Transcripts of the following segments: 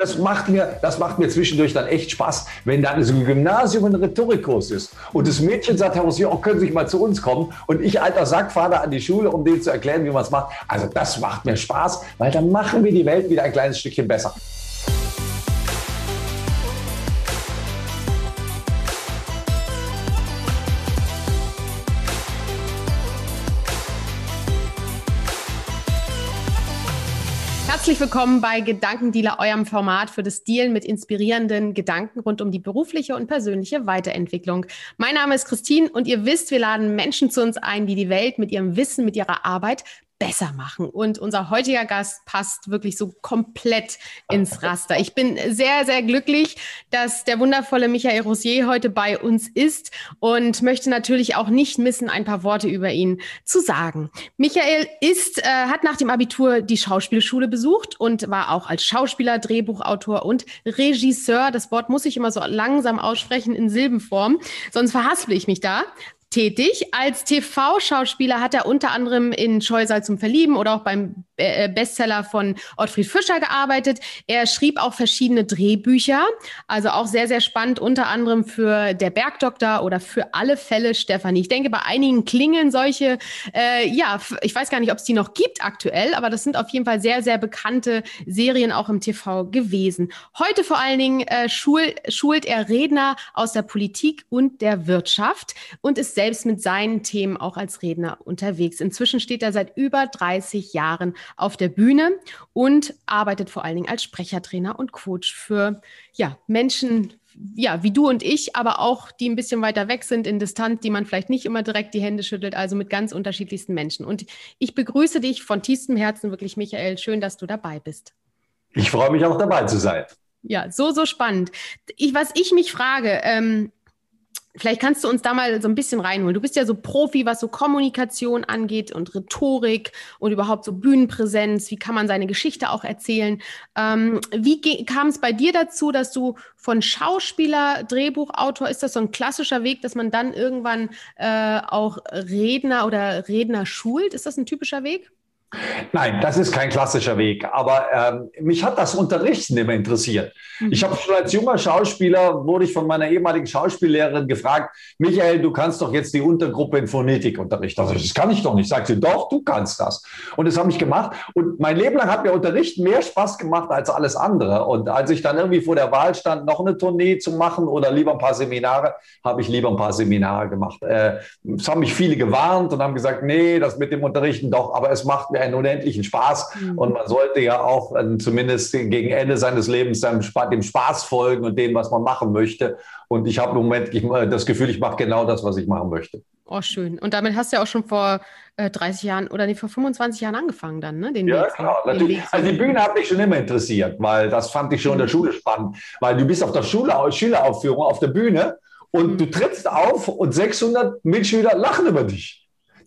das macht mir, das macht mir zwischendurch dann echt Spaß, wenn dann so ein Gymnasium ein Rhetorikkurs ist und das Mädchen sagt, Herr Rossier, auch können Sie mal zu uns kommen und ich alter Sack fahre da an die Schule, um denen zu erklären, wie man es macht. Also das macht mir Spaß, weil dann machen wir die Welt wieder ein kleines Stückchen besser. Herzlich willkommen bei Gedankendealer, eurem Format für das Dealen mit inspirierenden Gedanken rund um die berufliche und persönliche Weiterentwicklung. Mein Name ist Christine und ihr wisst, wir laden Menschen zu uns ein, die die Welt mit ihrem Wissen, mit ihrer Arbeit besser machen. Und unser heutiger Gast passt wirklich so komplett ins Raster. Ich bin sehr, sehr glücklich, dass der wundervolle Michael Rosier heute bei uns ist und möchte natürlich auch nicht missen, ein paar Worte über ihn zu sagen. Michael ist, äh, hat nach dem Abitur die Schauspielschule besucht und war auch als Schauspieler, Drehbuchautor und Regisseur, das Wort muss ich immer so langsam aussprechen in Silbenform, sonst verhaspel ich mich da tätig. Als TV-Schauspieler hat er unter anderem in Scheusal zum Verlieben oder auch beim äh, Bestseller von Ottfried Fischer gearbeitet. Er schrieb auch verschiedene Drehbücher, also auch sehr, sehr spannend, unter anderem für Der Bergdoktor oder für alle Fälle Stefanie. Ich denke, bei einigen klingeln solche, äh, ja, ich weiß gar nicht, ob es die noch gibt aktuell, aber das sind auf jeden Fall sehr, sehr bekannte Serien auch im TV gewesen. Heute vor allen Dingen äh, schul schult er Redner aus der Politik und der Wirtschaft und ist selbst mit seinen Themen auch als Redner unterwegs. Inzwischen steht er seit über 30 Jahren auf der Bühne und arbeitet vor allen Dingen als Sprechertrainer und Coach für ja, Menschen, ja, wie du und ich, aber auch die ein bisschen weiter weg sind in Distanz, die man vielleicht nicht immer direkt die Hände schüttelt, also mit ganz unterschiedlichsten Menschen. Und ich begrüße dich von tiefstem Herzen wirklich, Michael. Schön, dass du dabei bist. Ich freue mich auch dabei zu sein. Ja, so, so spannend. Ich, was ich mich frage, ähm, Vielleicht kannst du uns da mal so ein bisschen reinholen. Du bist ja so Profi, was so Kommunikation angeht und Rhetorik und überhaupt so Bühnenpräsenz. Wie kann man seine Geschichte auch erzählen? Ähm, wie kam es bei dir dazu, dass du von Schauspieler, Drehbuchautor, ist das so ein klassischer Weg, dass man dann irgendwann äh, auch Redner oder Redner schult? Ist das ein typischer Weg? Nein, das ist kein klassischer Weg. Aber ähm, mich hat das Unterrichten immer interessiert. Mhm. Ich habe schon als junger Schauspieler, wurde ich von meiner ehemaligen Schauspiellehrerin gefragt, Michael, du kannst doch jetzt die Untergruppe in Phonetik unterrichten. Also, das kann ich doch nicht. Sagt sie, doch, du kannst das. Und das habe ich gemacht. Und mein Leben lang hat mir Unterrichten mehr Spaß gemacht als alles andere. Und als ich dann irgendwie vor der Wahl stand, noch eine Tournee zu machen oder lieber ein paar Seminare, habe ich lieber ein paar Seminare gemacht. Äh, es haben mich viele gewarnt und haben gesagt, nee, das mit dem Unterrichten doch, aber es macht mir einen unendlichen Spaß. Mhm. Und man sollte ja auch äh, zumindest gegen Ende seines Lebens dem Spaß folgen und dem, was man machen möchte. Und ich habe im Moment äh, das Gefühl, ich mache genau das, was ich machen möchte. Oh, schön. Und damit hast du ja auch schon vor äh, 30 Jahren oder nee, vor 25 Jahren angefangen dann, ne? Den ja, Weg, genau. Natürlich. also die Bühne hat mich schon immer interessiert, weil das fand ich schon in der mhm. Schule spannend. Weil du bist auf der Schule, Schüleraufführung auf der Bühne und mhm. du trittst auf und 600 Mitschüler lachen über dich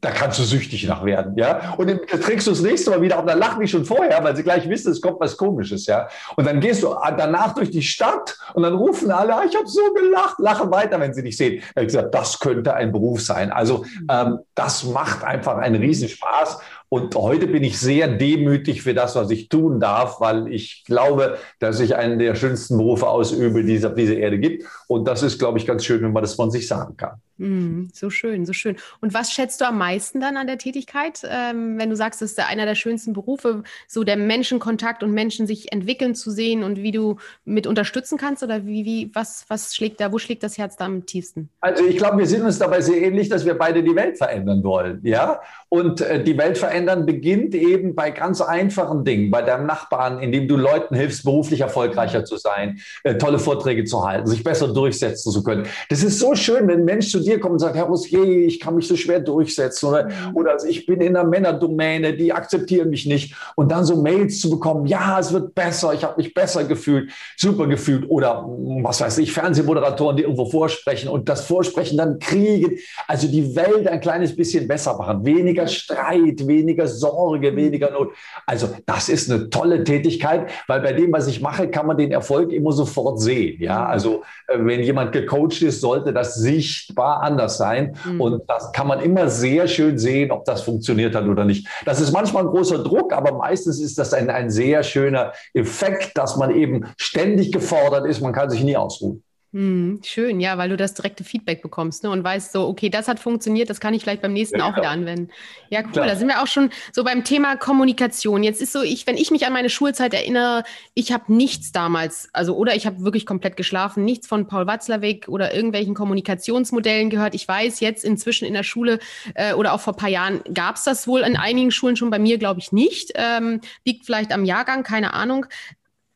da kannst du süchtig nach werden, ja. Und dann kriegst du das nächste Mal wieder, und dann lachen die schon vorher, weil sie gleich wissen, es kommt was Komisches, ja. Und dann gehst du danach durch die Stadt und dann rufen alle, ah, ich habe so gelacht, lachen weiter, wenn sie dich sehen. Ich gesagt, das könnte ein Beruf sein. Also ähm, das macht einfach einen Riesenspaß. Und heute bin ich sehr demütig für das, was ich tun darf, weil ich glaube, dass ich einen der schönsten Berufe ausübe, die es auf dieser Erde gibt. Und das ist, glaube ich, ganz schön, wenn man das von sich sagen kann. Mm, so schön, so schön. Und was schätzt du am meisten dann an der Tätigkeit, ähm, wenn du sagst, das ist einer der schönsten Berufe, so der Menschenkontakt und Menschen sich entwickeln zu sehen und wie du mit unterstützen kannst? Oder wie, wie, was, was schlägt da, wo schlägt das Herz da am tiefsten? Also ich glaube, wir sind uns dabei sehr ähnlich, dass wir beide die Welt verändern wollen. Ja? Und äh, die Welt verändern verändern beginnt eben bei ganz einfachen Dingen, bei deinem Nachbarn, indem du Leuten hilfst, beruflich erfolgreicher zu sein, äh, tolle Vorträge zu halten, sich besser durchsetzen zu können. Das ist so schön, wenn ein Mensch zu dir kommt und sagt, Herr Rossier, ich kann mich so schwer durchsetzen oder, mhm. oder ich bin in einer Männerdomäne, die akzeptieren mich nicht. Und dann so Mails zu bekommen, ja, es wird besser, ich habe mich besser gefühlt, super gefühlt oder was weiß ich, Fernsehmoderatoren, die irgendwo vorsprechen und das Vorsprechen dann kriegen. Also die Welt ein kleines bisschen besser machen, weniger Streit, weniger weniger Sorge, mhm. weniger Not. Also das ist eine tolle Tätigkeit, weil bei dem, was ich mache, kann man den Erfolg immer sofort sehen. Ja, mhm. also äh, wenn jemand gecoacht ist, sollte das sichtbar anders sein. Mhm. Und das kann man immer sehr schön sehen, ob das funktioniert hat oder nicht. Das ist manchmal ein großer Druck, aber meistens ist das ein, ein sehr schöner Effekt, dass man eben ständig gefordert ist. Man kann sich nie ausruhen. Hm, schön, ja, weil du das direkte Feedback bekommst ne, und weißt so, okay, das hat funktioniert, das kann ich vielleicht beim nächsten ja, auch wieder anwenden. Ja, cool. Klar. Da sind wir auch schon so beim Thema Kommunikation. Jetzt ist so, ich, wenn ich mich an meine Schulzeit erinnere, ich habe nichts damals, also oder ich habe wirklich komplett geschlafen, nichts von Paul Watzlawick oder irgendwelchen Kommunikationsmodellen gehört. Ich weiß jetzt inzwischen in der Schule äh, oder auch vor ein paar Jahren gab es das wohl in einigen Schulen schon, bei mir glaube ich nicht. Ähm, liegt vielleicht am Jahrgang, keine Ahnung.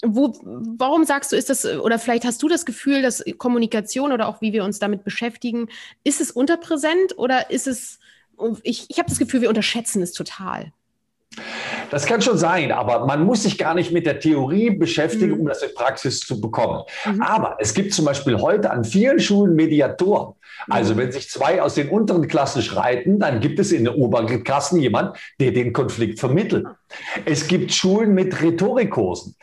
Wo, warum sagst du, ist das, oder vielleicht hast du das Gefühl, dass Kommunikation oder auch wie wir uns damit beschäftigen, ist es unterpräsent oder ist es, ich, ich habe das Gefühl, wir unterschätzen es total. Das kann schon sein, aber man muss sich gar nicht mit der Theorie beschäftigen, mhm. um das in Praxis zu bekommen. Mhm. Aber es gibt zum Beispiel heute an vielen Schulen Mediatoren. Also mhm. wenn sich zwei aus den unteren Klassen streiten, dann gibt es in den oberen Klassen jemand, der den Konflikt vermittelt. Es gibt Schulen mit Rhetorikkursen.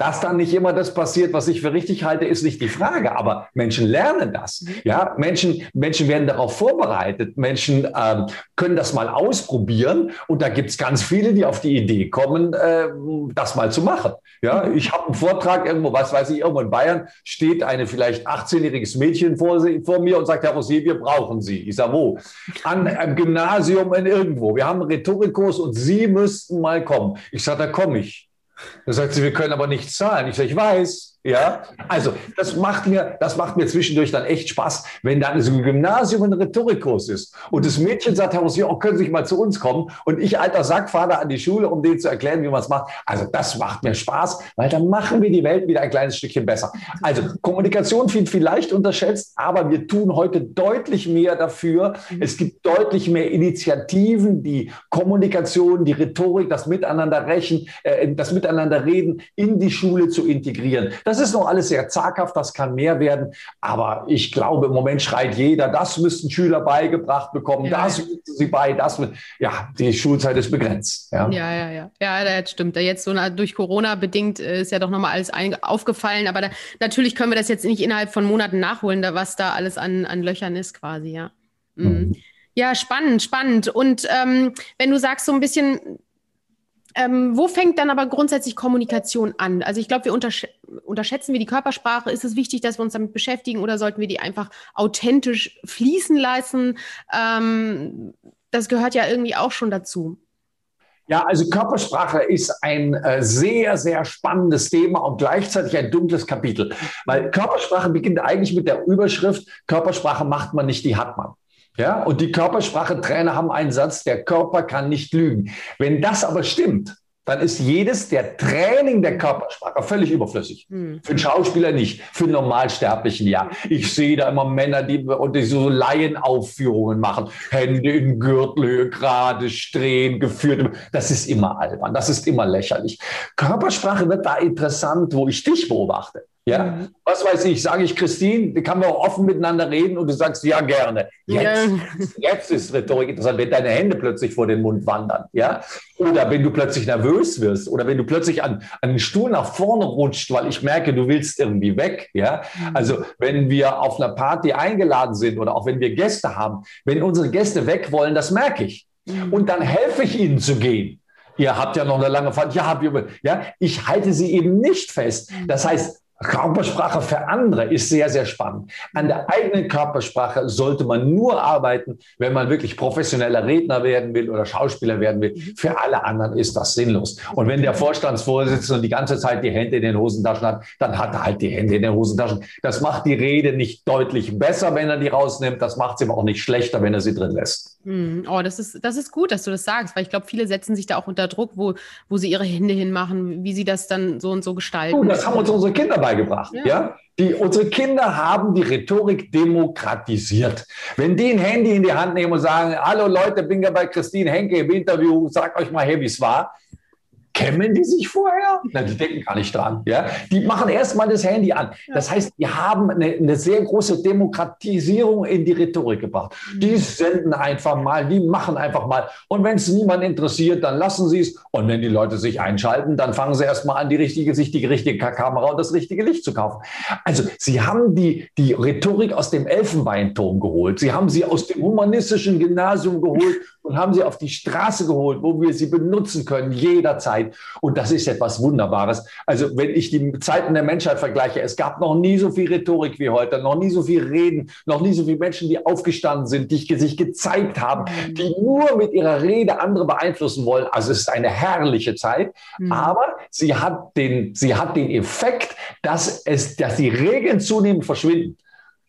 Dass dann nicht immer das passiert, was ich für richtig halte, ist nicht die Frage. Aber Menschen lernen das. Mhm. Ja, Menschen, Menschen werden darauf vorbereitet. Menschen ähm, können das mal ausprobieren. Und da gibt es ganz viele, die auf die Idee kommen, äh, das mal zu machen. Ja, mhm. ich habe einen Vortrag irgendwo, was weiß ich, irgendwo in Bayern steht eine vielleicht 18-jähriges Mädchen vor, vor, mir und sagt, Herr Rosé, wir brauchen Sie. Ich sage, wo? An einem Gymnasium in irgendwo. Wir haben einen Rhetorikkurs und Sie müssten mal kommen. Ich sage, da komme ich. Dann sagt sie, wir können aber nicht zahlen. Ich sage, ich weiß. Ja, also das macht mir, das macht mir zwischendurch dann echt Spaß, wenn dann so ein Gymnasium ein Rhetorikkurs ist und das Mädchen sagt, Herr Rossier, oh, können Sie mal zu uns kommen und ich alter Sack fahre da an die Schule, um denen zu erklären, wie man es macht. Also das macht mir Spaß, weil dann machen wir die Welt wieder ein kleines Stückchen besser. Also Kommunikation wird vielleicht unterschätzt, aber wir tun heute deutlich mehr dafür. Es gibt deutlich mehr Initiativen, die Kommunikation, die Rhetorik, das Miteinander rächen, äh, das Miteinander reden in die Schule zu integrieren. Das ist noch alles sehr zaghaft, das kann mehr werden. Aber ich glaube, im Moment schreit jeder, das müssten Schüler beigebracht bekommen, ja, das müssen sie bei, das ja, die Schulzeit ist begrenzt. Ja, ja, ja. Ja, ja das stimmt. Jetzt so durch Corona bedingt äh, ist ja doch nochmal alles aufgefallen. Aber da, natürlich können wir das jetzt nicht innerhalb von Monaten nachholen, da, was da alles an, an Löchern ist quasi, ja. Mhm. Mhm. Ja, spannend, spannend. Und ähm, wenn du sagst, so ein bisschen ähm, wo fängt dann aber grundsätzlich Kommunikation an? Also ich glaube, wir untersch unterschätzen wir die Körpersprache. Ist es wichtig, dass wir uns damit beschäftigen oder sollten wir die einfach authentisch fließen lassen? Ähm, das gehört ja irgendwie auch schon dazu. Ja, also Körpersprache ist ein äh, sehr, sehr spannendes Thema und gleichzeitig ein dunkles Kapitel, weil Körpersprache beginnt eigentlich mit der Überschrift, Körpersprache macht man nicht, die hat man. Ja, und die Körpersprache-Trainer haben einen Satz, der Körper kann nicht lügen. Wenn das aber stimmt, dann ist jedes der Training der Körpersprache völlig überflüssig. Hm. Für einen Schauspieler nicht, für einen Normalsterblichen ja. Ich sehe da immer Männer, die, und die so Laienaufführungen machen, Hände in Gürtelhöhe gerade drehen, geführt. Das ist immer albern, das ist immer lächerlich. Körpersprache wird da interessant, wo ich dich beobachte. Ja, mhm. was weiß ich, sage ich Christine, kann man auch offen miteinander reden und du sagst ja gerne. Jetzt, ja. jetzt ist Rhetorik interessant, wenn deine Hände plötzlich vor den Mund wandern, ja, oder wenn du plötzlich nervös wirst oder wenn du plötzlich an, an den Stuhl nach vorne rutscht, weil ich merke, du willst irgendwie weg, ja. Mhm. Also wenn wir auf einer Party eingeladen sind oder auch wenn wir Gäste haben, wenn unsere Gäste weg wollen, das merke ich. Mhm. Und dann helfe ich ihnen zu gehen. Ihr habt ja noch eine lange Fahrt. Ja, ja, ich halte sie eben nicht fest. Das heißt, Körpersprache für andere ist sehr, sehr spannend. An der eigenen Körpersprache sollte man nur arbeiten, wenn man wirklich professioneller Redner werden will oder Schauspieler werden will. Für alle anderen ist das sinnlos. Und wenn der Vorstandsvorsitzende die ganze Zeit die Hände in den Hosentaschen hat, dann hat er halt die Hände in den Hosentaschen. Das macht die Rede nicht deutlich besser, wenn er die rausnimmt. Das macht sie aber auch nicht schlechter, wenn er sie drin lässt. Hm. Oh, das ist, das ist gut, dass du das sagst, weil ich glaube, viele setzen sich da auch unter Druck, wo, wo sie ihre Hände hinmachen, wie sie das dann so und so gestalten. Oh, das haben uns unsere Kinder beigebracht. Ja. ja? Die, unsere Kinder haben die Rhetorik demokratisiert. Wenn die ein Handy in die Hand nehmen und sagen, hallo Leute, bin ja bei Christine Henke im Interview, sag euch mal, hey, wie es war, Kämmen die sich vorher? Na, die denken gar nicht dran. Ja? Die machen erstmal das Handy an. Das heißt, die haben eine, eine, sehr große Demokratisierung in die Rhetorik gebracht. Die senden einfach mal, die machen einfach mal. Und wenn es niemand interessiert, dann lassen sie es. Und wenn die Leute sich einschalten, dann fangen sie erstmal an, die richtige, sich die richtige Kamera und das richtige Licht zu kaufen. Also, sie haben die, die Rhetorik aus dem Elfenbeinturm geholt. Sie haben sie aus dem humanistischen Gymnasium geholt und haben sie auf die Straße geholt, wo wir sie benutzen können, jederzeit. Und das ist etwas Wunderbares. Also wenn ich die Zeiten der Menschheit vergleiche, es gab noch nie so viel Rhetorik wie heute, noch nie so viel Reden, noch nie so viele Menschen, die aufgestanden sind, die sich gezeigt haben, mhm. die nur mit ihrer Rede andere beeinflussen wollen. Also es ist eine herrliche Zeit, mhm. aber sie hat den, sie hat den Effekt, dass es, dass die Regeln zunehmend verschwinden.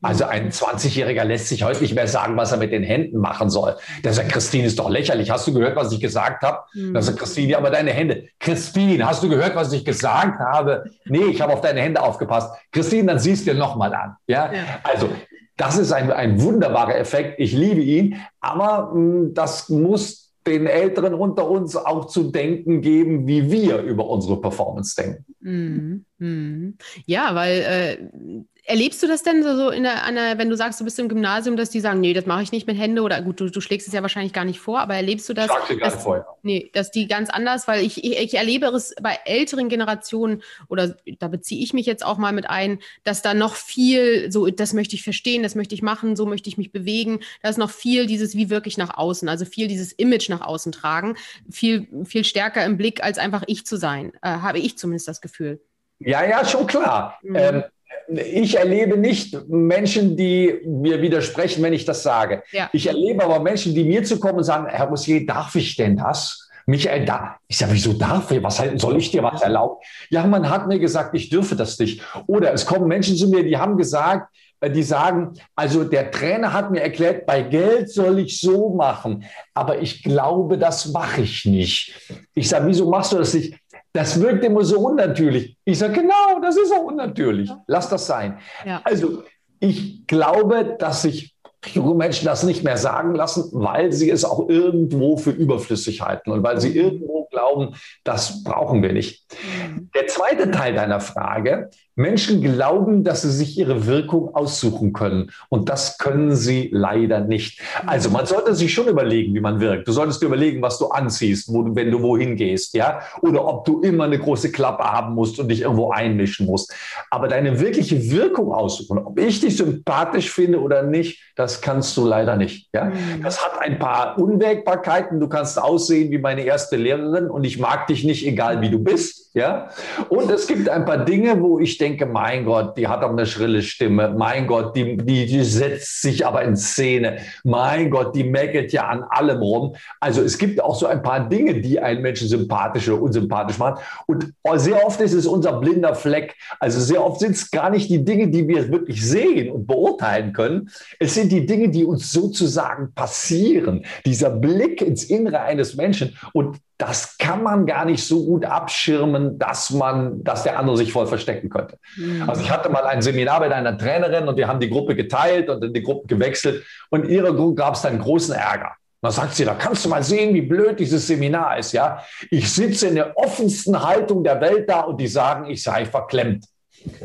Also ein 20-Jähriger lässt sich heute nicht mehr sagen, was er mit den Händen machen soll. Der sagt, Christine ist doch lächerlich. Hast du gehört, was ich gesagt habe? Mhm. Da sagt Christine, ja, aber deine Hände. Christine, hast du gehört, was ich gesagt habe? Nee, ich habe auf deine Hände aufgepasst. Christine, dann siehst du dir nochmal an. Ja? ja? Also das ist ein, ein wunderbarer Effekt. Ich liebe ihn. Aber mh, hm, das muss den Älteren unter uns auch zu denken geben, wie wir über unsere Performance denken. Mhm. Ja, weil äh, Erlebst du das denn so in der, einer, wenn du sagst, du bist im Gymnasium, dass die sagen, nee, das mache ich nicht mit Hände oder gut, du, du schlägst es ja wahrscheinlich gar nicht vor, aber erlebst du das? Ich dass, vor, ja. Nee, dass die ganz anders, weil ich, ich, ich, erlebe es bei älteren Generationen oder da beziehe ich mich jetzt auch mal mit ein, dass da noch viel, so, das möchte ich verstehen, das möchte ich machen, so möchte ich mich bewegen. Da ist noch viel dieses, wie wirklich nach außen, also viel dieses Image nach außen tragen, viel, viel stärker im Blick, als einfach ich zu sein, äh, habe ich zumindest das Gefühl. Ja, ja, schon klar. Mhm. Ähm, ich erlebe nicht Menschen, die mir widersprechen, wenn ich das sage. Ja. Ich erlebe aber Menschen, die mir zu kommen und sagen, Herr Rossier, darf ich denn das? Michael, da, ich sage, wieso darf ich? Was soll ich dir was erlauben? Ja, man hat mir gesagt, ich dürfe das nicht. Oder es kommen Menschen zu mir, die haben gesagt, äh, die sagen, also der Trainer hat mir erklärt, bei Geld soll ich so machen, aber ich glaube, das mache ich nicht. Ich sage, wieso machst du das nicht? Das wirkt immer so unnatürlich. Ich sage, genau, das ist auch unnatürlich. Lass das sein. Ja. Also ich glaube, dass sich junge Menschen das nicht mehr sagen lassen, weil sie es auch irgendwo für überflüssig halten und weil sie irgendwo glauben, das brauchen wir nicht. Mhm. Der zweite Teil deiner Frage, Menschen glauben, dass sie sich ihre Wirkung aussuchen können. Und das können sie leider nicht. Also man sollte sich schon überlegen, wie man wirkt. Du solltest dir überlegen, was du anziehst, wo wenn du wohin gehst, ja? Oder ob du immer eine große Klappe haben musst und dich irgendwo einmischen musst. Aber deine wirkliche Wirkung aussuchen, ob ich dich sympathisch finde oder nicht, das kannst du leider nicht. Ja? Mhm. Das hat ein paar Unwägbarkeiten. Du kannst aussehen wie meine erste Lehrerin und ich mag dich nicht, egal wie du bist. Ja? Und es gibt ein paar Dinge, wo ich denke, mein Gott, die hat aber eine schrille Stimme. Mein Gott, die, die, die setzt sich aber in Szene. Mein Gott, die meckert ja an allem rum. Also es gibt auch so ein paar Dinge, die einen Menschen sympathisch oder unsympathisch machen. Und sehr oft ist es unser blinder Fleck. Also sehr oft sind es gar nicht die Dinge, die wir wirklich sehen und beurteilen können. Es sind die Dinge, die uns sozusagen passieren. Dieser Blick ins Innere eines Menschen. Und das kann man gar nicht so gut abschirmen, dass man, dass der andere sich voll verstecken könnte. Mhm. Also ich hatte mal ein Seminar mit einer Trainerin und wir haben die Gruppe geteilt und in die Gruppe gewechselt und in ihrer Gruppe gab es dann großen Ärger. Da sagt sie, da kannst du mal sehen, wie blöd dieses Seminar ist, ja. Ich sitze in der offensten Haltung der Welt da und die sagen, ich sei verklemmt.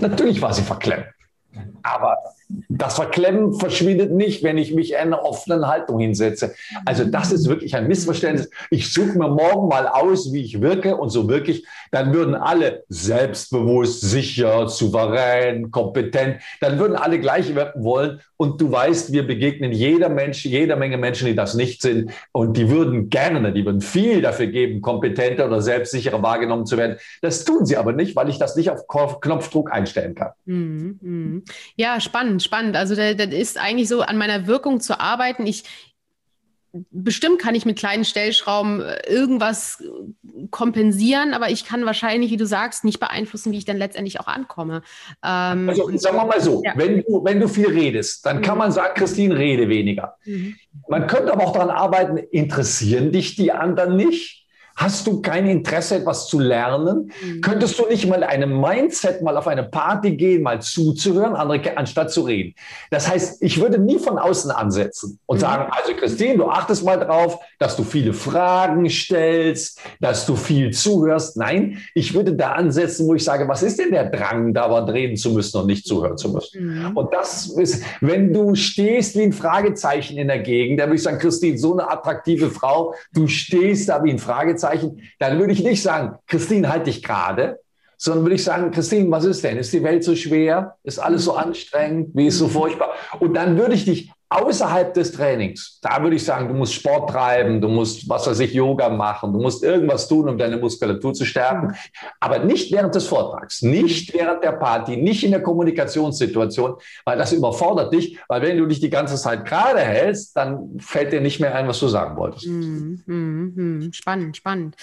Natürlich war sie verklemmt. Aber das Verklemmen verschwindet nicht, wenn ich mich in einer offenen Haltung hinsetze. Also das ist wirklich ein Missverständnis. Ich suche mir morgen mal aus, wie ich wirke und so wirklich, dann würden alle selbstbewusst, sicher, souverän, kompetent, dann würden alle gleich wirken wollen. Und du weißt, wir begegnen jeder Mensch, jeder Menge Menschen, die das nicht sind. Und die würden gerne, die würden viel dafür geben, kompetenter oder selbstsicherer wahrgenommen zu werden. Das tun sie aber nicht, weil ich das nicht auf Knopfdruck einstellen kann. Mhm, mh. Ja, spannend, spannend. Also das ist eigentlich so an meiner Wirkung zu arbeiten. Ich bestimmt kann ich mit kleinen Stellschrauben äh, irgendwas kompensieren, aber ich kann wahrscheinlich, wie du sagst, nicht beeinflussen, wie ich dann letztendlich auch ankomme. Ähm, also sagen wir mal so, ja. wenn, du, wenn du viel redest, dann kann mhm. man sagen, Christine, rede weniger. Mhm. Man könnte aber auch daran arbeiten, interessieren dich die anderen nicht? Hast du kein Interesse, etwas zu lernen? Mhm. Könntest du nicht mal einem Mindset mal auf eine Party gehen, mal zuzuhören, andere, anstatt zu reden? Das heißt, ich würde nie von außen ansetzen und mhm. sagen, also Christine, du achtest mal drauf, dass du viele Fragen stellst, dass du viel zuhörst. Nein, ich würde da ansetzen, wo ich sage, was ist denn der Drang, da was reden zu müssen und nicht zuhören zu müssen? Mhm. Und das ist, wenn du stehst wie ein Fragezeichen in der Gegend, da würde ich sagen, Christine, so eine attraktive Frau, du stehst da wie ein Fragezeichen, dann würde ich nicht sagen, Christine, halt dich gerade, sondern würde ich sagen, Christine, was ist denn? Ist die Welt so schwer? Ist alles so anstrengend? Wie ist so furchtbar? Und dann würde ich dich außerhalb des Trainings, da würde ich sagen, du musst Sport treiben, du musst, was weiß ich, Yoga machen, du musst irgendwas tun, um deine Muskulatur zu stärken, aber nicht während des Vortrags, nicht während der Party, nicht in der Kommunikationssituation, weil das überfordert dich, weil wenn du dich die ganze Zeit gerade hältst, dann fällt dir nicht mehr ein, was du sagen wolltest. Mm, mm, mm. Spannend, spannend.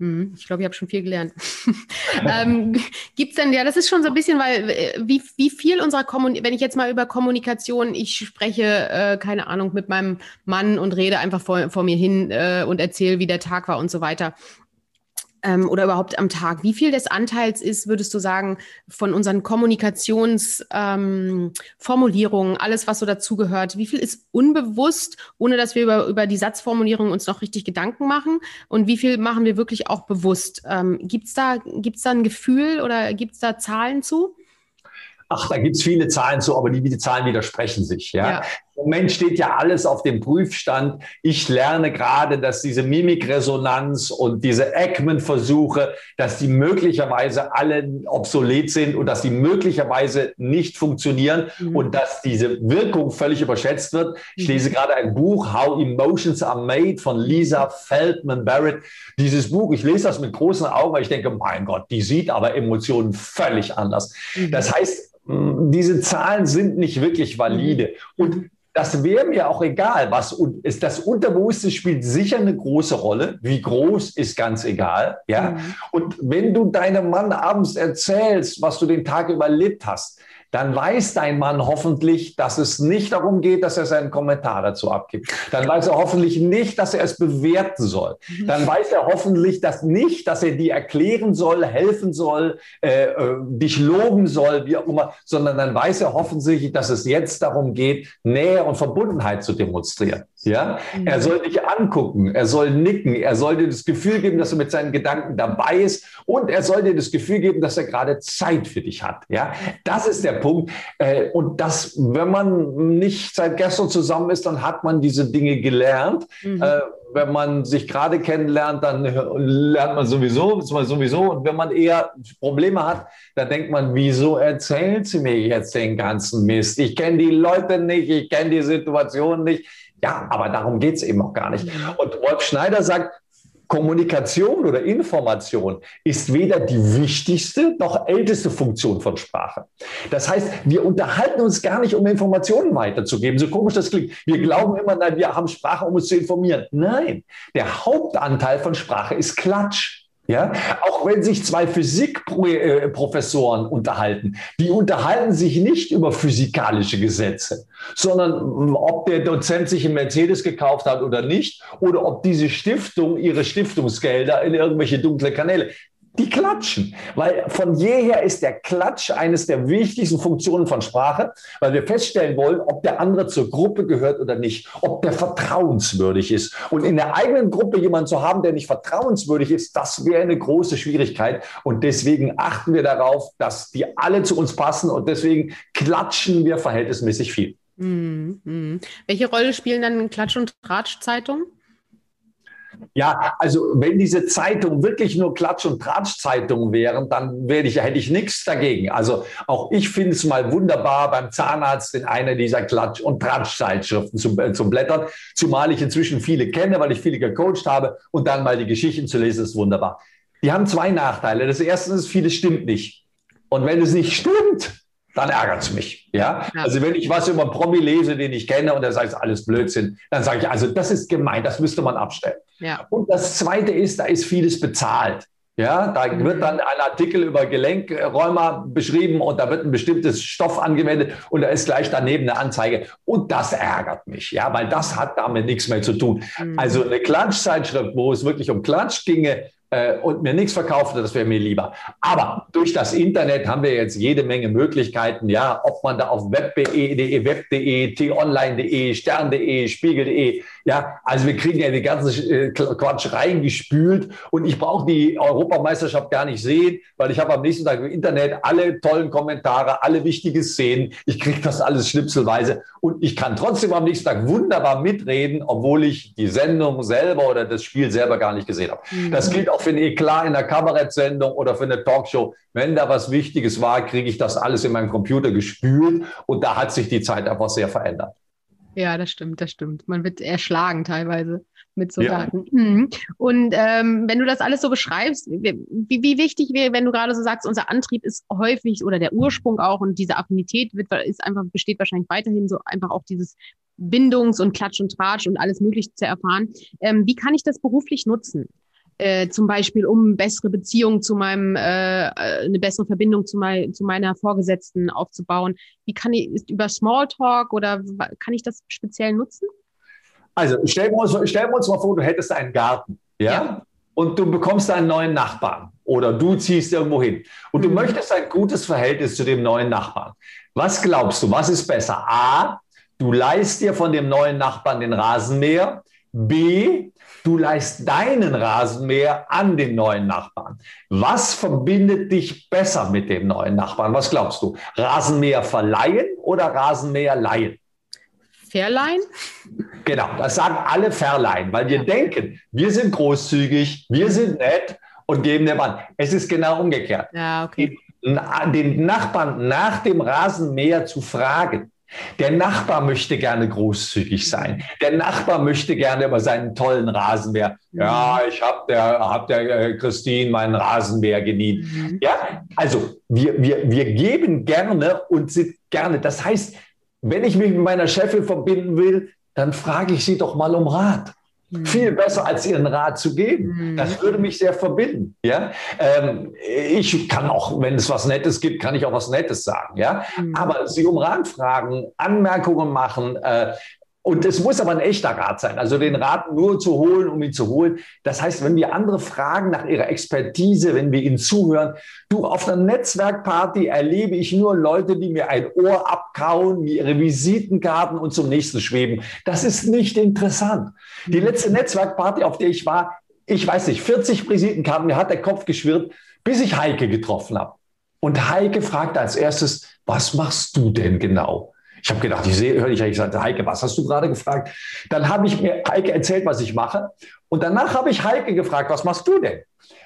Mhm. Ich glaube, ich habe schon viel gelernt. ähm, Gibt es denn, ja, das ist schon so ein bisschen, weil äh, wie, wie viel unserer Kommunikation, wenn ich jetzt mal über Kommunikation, ich spreche, äh, keine Ahnung, mit meinem Mann und rede einfach vor, vor mir hin äh, und erzähle, wie der Tag war und so weiter ähm, oder überhaupt am Tag. Wie viel des Anteils ist, würdest du sagen, von unseren Kommunikationsformulierungen, ähm, alles, was so dazugehört, wie viel ist unbewusst, ohne dass wir über, über die Satzformulierung uns noch richtig Gedanken machen? Und wie viel machen wir wirklich auch bewusst? Ähm, Gibt es da, gibt's da ein Gefühl oder gibt es da Zahlen zu? Ach, da gibt es viele Zahlen zu, aber die, die Zahlen widersprechen sich. Ja? ja? Im Moment steht ja alles auf dem Prüfstand. Ich lerne gerade, dass diese Mimikresonanz und diese Ekman-Versuche, dass die möglicherweise alle obsolet sind und dass die möglicherweise nicht funktionieren mhm. und dass diese Wirkung völlig überschätzt wird. Ich mhm. lese gerade ein Buch, How Emotions Are Made von Lisa Feldman Barrett. Dieses Buch, ich lese das mit großen Augen, weil ich denke, mein Gott, die sieht aber Emotionen völlig anders. Mhm. Das heißt, diese Zahlen sind nicht wirklich valide. Mhm. Und das wäre mir auch egal, was ist. Das Unterbewusste spielt sicher eine große Rolle. Wie groß ist ganz egal. Ja. Mhm. Und wenn du deinem Mann abends erzählst, was du den Tag überlebt hast, dann weiß dein Mann hoffentlich, dass es nicht darum geht, dass er seinen Kommentar dazu abgibt. Dann weiß er hoffentlich nicht, dass er es bewerten soll. Mhm. Dann weiß er hoffentlich dass nicht, dass er dir erklären soll, helfen soll, äh, äh, dich loben soll, wie auch immer, sondern dann weiß er hoffentlich, dass es jetzt darum geht, Nähe und Verbundenheit zu demonstrieren. Ja, mhm. er soll dich angucken, er soll nicken, er soll dir das Gefühl geben, dass er mit seinen Gedanken dabei ist und er soll dir das Gefühl geben, dass er gerade Zeit für dich hat. Ja, das ist der Punkt. Äh, und das, wenn man nicht seit gestern zusammen ist, dann hat man diese Dinge gelernt. Mhm. Äh, wenn man sich gerade kennenlernt, dann lernt man sowieso, ist man sowieso. Und wenn man eher Probleme hat, dann denkt man, wieso erzählt sie mir jetzt den ganzen Mist? Ich kenne die Leute nicht, ich kenne die Situation nicht ja, aber darum geht es eben auch gar nicht. Und Wolf Schneider sagt, Kommunikation oder Information ist weder die wichtigste noch älteste Funktion von Sprache. Das heißt, wir unterhalten uns gar nicht, um Informationen weiterzugeben. So komisch das klingt. Wir glauben immer, nein, wir haben Sprache, um uns zu informieren. Nein, der Hauptanteil von Sprache ist Klatsch. Ja, auch wenn sich zwei Physikprofessoren unterhalten, die unterhalten sich nicht über physikalische Gesetze, sondern ob der Dozent sich einen Mercedes gekauft hat oder nicht, oder ob diese Stiftung ihre Stiftungsgelder in irgendwelche dunkle Kanäle die klatschen. Weil von jeher ist der Klatsch eines der wichtigsten Funktionen von Sprache, weil wir feststellen wollen, ob der andere zur Gruppe gehört oder nicht, ob der vertrauenswürdig ist. Und in der eigenen Gruppe jemanden zu haben, der nicht vertrauenswürdig ist, das wäre eine große Schwierigkeit. Und deswegen achten wir darauf, dass die alle zu uns passen und deswegen klatschen wir verhältnismäßig viel. Mhm. Welche Rolle spielen dann Klatsch- und Tratschzeitungen? Ja, also wenn diese Zeitungen wirklich nur Klatsch- und Tratschzeitungen wären, dann werde ich, hätte ich nichts dagegen. Also auch ich finde es mal wunderbar beim Zahnarzt in einer dieser Klatsch- und Tratschzeitschriften zum, äh, zum Blättern, zumal ich inzwischen viele kenne, weil ich viele gecoacht habe und dann mal die Geschichten zu lesen, ist wunderbar. Die haben zwei Nachteile. Das erste ist, vieles stimmt nicht. Und wenn es nicht stimmt, dann ärgert es mich. Ja? ja? Also wenn ich was über einen Promi lese, den ich kenne und der sagt, alles Blödsinn, dann sage ich, also das ist gemein, das müsste man abstellen. Ja. Und das Zweite ist, da ist vieles bezahlt. Ja, da mhm. wird dann ein Artikel über Gelenkräumer beschrieben und da wird ein bestimmtes Stoff angewendet und da ist gleich daneben eine Anzeige. Und das ärgert mich, ja, weil das hat damit nichts mehr zu tun. Mhm. Also eine Klatschzeitschrift, wo es wirklich um Klatsch ginge, äh, und mir nichts verkaufte, das wäre mir lieber. Aber durch das Internet haben wir jetzt jede Menge Möglichkeiten, ja, ob man da auf web.de, web.de, t-online.de, stern.de, spiegel.de, ja, also wir kriegen ja den ganzen äh, Quatsch reingespült und ich brauche die Europameisterschaft gar nicht sehen, weil ich habe am nächsten Tag im Internet alle tollen Kommentare, alle wichtigen Szenen. Ich kriege das alles schnipselweise und ich kann trotzdem am nächsten Tag wunderbar mitreden, obwohl ich die Sendung selber oder das Spiel selber gar nicht gesehen habe. Mhm. Das gilt auch für ein Eklat in der Kabarettsendung oder für eine Talkshow. Wenn da was Wichtiges war, kriege ich das alles in meinen Computer gespült und da hat sich die Zeit einfach sehr verändert. Ja, das stimmt, das stimmt. Man wird erschlagen teilweise mit so ja. Daten. Mhm. Und ähm, wenn du das alles so beschreibst, wie, wie wichtig wäre, wenn du gerade so sagst, unser Antrieb ist häufig oder der Ursprung auch und diese Affinität wird, ist einfach, besteht wahrscheinlich weiterhin so einfach auch dieses Bindungs- und Klatsch und Tratsch und alles Mögliche zu erfahren. Ähm, wie kann ich das beruflich nutzen? Äh, zum Beispiel um bessere Beziehungen zu meinem, äh, äh, eine bessere Verbindung zu, mein, zu meiner Vorgesetzten aufzubauen. Wie kann ich, ist über Smalltalk oder kann ich das speziell nutzen? Also stellen wir uns, stellen wir uns mal vor, du hättest einen Garten, ja? ja? Und du bekommst einen neuen Nachbarn oder du ziehst irgendwo hin und mhm. du möchtest ein gutes Verhältnis zu dem neuen Nachbarn. Was glaubst du, was ist besser? A, du leist dir von dem neuen Nachbarn den Rasenmäher. B, du leist deinen Rasenmäher an den neuen Nachbarn. Was verbindet dich besser mit dem neuen Nachbarn? Was glaubst du? Rasenmäher verleihen oder Rasenmäher leihen? Verleihen? Genau, das sagen alle verleihen, weil wir denken, wir sind großzügig, wir sind nett und geben dem an. Es ist genau umgekehrt. Ja, okay. Den Nachbarn nach dem Rasenmäher zu fragen, der Nachbar möchte gerne großzügig sein. Der Nachbar möchte gerne über seinen tollen Rasenmäher. Mhm. Ja, ich habe der, hab der äh, Christine meinen Rasenmäher geliehen. Mhm. Ja, also wir, wir, wir geben gerne und sind gerne. Das heißt, wenn ich mich mit meiner Chefin verbinden will, dann frage ich sie doch mal um Rat. Viel besser als ihren Rat zu geben. Mhm. Das würde mich sehr verbinden. Ja? Ähm, ich kann auch, wenn es was Nettes gibt, kann ich auch was Nettes sagen. Ja? Mhm. Aber sie um Rat fragen, Anmerkungen machen, äh, und es muss aber ein echter Rat sein. Also den Rat nur zu holen, um ihn zu holen. Das heißt, wenn wir andere fragen nach ihrer Expertise, wenn wir ihnen zuhören, du, auf einer Netzwerkparty erlebe ich nur Leute, die mir ein Ohr abkauen, mir ihre Visitenkarten und zum nächsten schweben. Das ist nicht interessant. Die letzte Netzwerkparty, auf der ich war, ich weiß nicht, 40 Visitenkarten, mir hat der Kopf geschwirrt, bis ich Heike getroffen habe. Und Heike fragte als erstes, was machst du denn genau? Ich habe gedacht, ich sehe, höre ich eigentlich gesagt, Heike, was hast du gerade gefragt? Dann habe ich mir Heike erzählt, was ich mache. Und danach habe ich Heike gefragt, was machst du denn?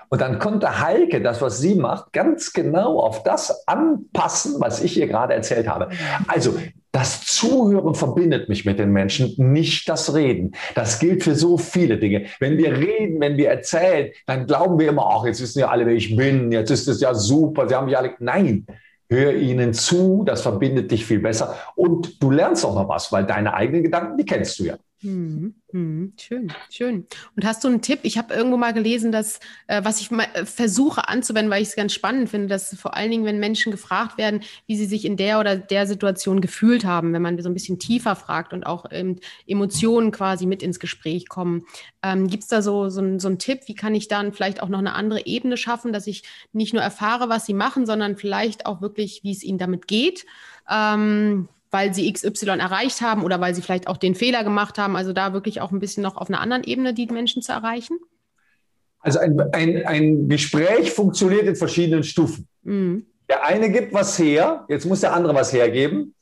Und dann konnte Heike das, was sie macht, ganz genau auf das anpassen, was ich ihr gerade erzählt habe. Also das Zuhören verbindet mich mit den Menschen, nicht das Reden. Das gilt für so viele Dinge. Wenn wir reden, wenn wir erzählen, dann glauben wir immer, ach, jetzt wissen ja alle, wer ich bin, jetzt ist es ja super, sie haben mich alle. Nein, Hör ihnen zu, das verbindet dich viel besser und du lernst auch noch was, weil deine eigenen Gedanken, die kennst du ja. Hm, hm, schön, schön. Und hast du einen Tipp? Ich habe irgendwo mal gelesen, dass, äh, was ich mal äh, versuche anzuwenden, weil ich es ganz spannend finde, dass vor allen Dingen, wenn Menschen gefragt werden, wie sie sich in der oder der Situation gefühlt haben, wenn man so ein bisschen tiefer fragt und auch ähm, Emotionen quasi mit ins Gespräch kommen, ähm, gibt es da so, so, so einen Tipp? Wie kann ich dann vielleicht auch noch eine andere Ebene schaffen, dass ich nicht nur erfahre, was sie machen, sondern vielleicht auch wirklich, wie es ihnen damit geht? Ähm, weil sie XY erreicht haben oder weil sie vielleicht auch den Fehler gemacht haben. Also da wirklich auch ein bisschen noch auf einer anderen Ebene die Menschen zu erreichen? Also ein, ein, ein Gespräch funktioniert in verschiedenen Stufen. Mhm. Der eine gibt was her, jetzt muss der andere was hergeben.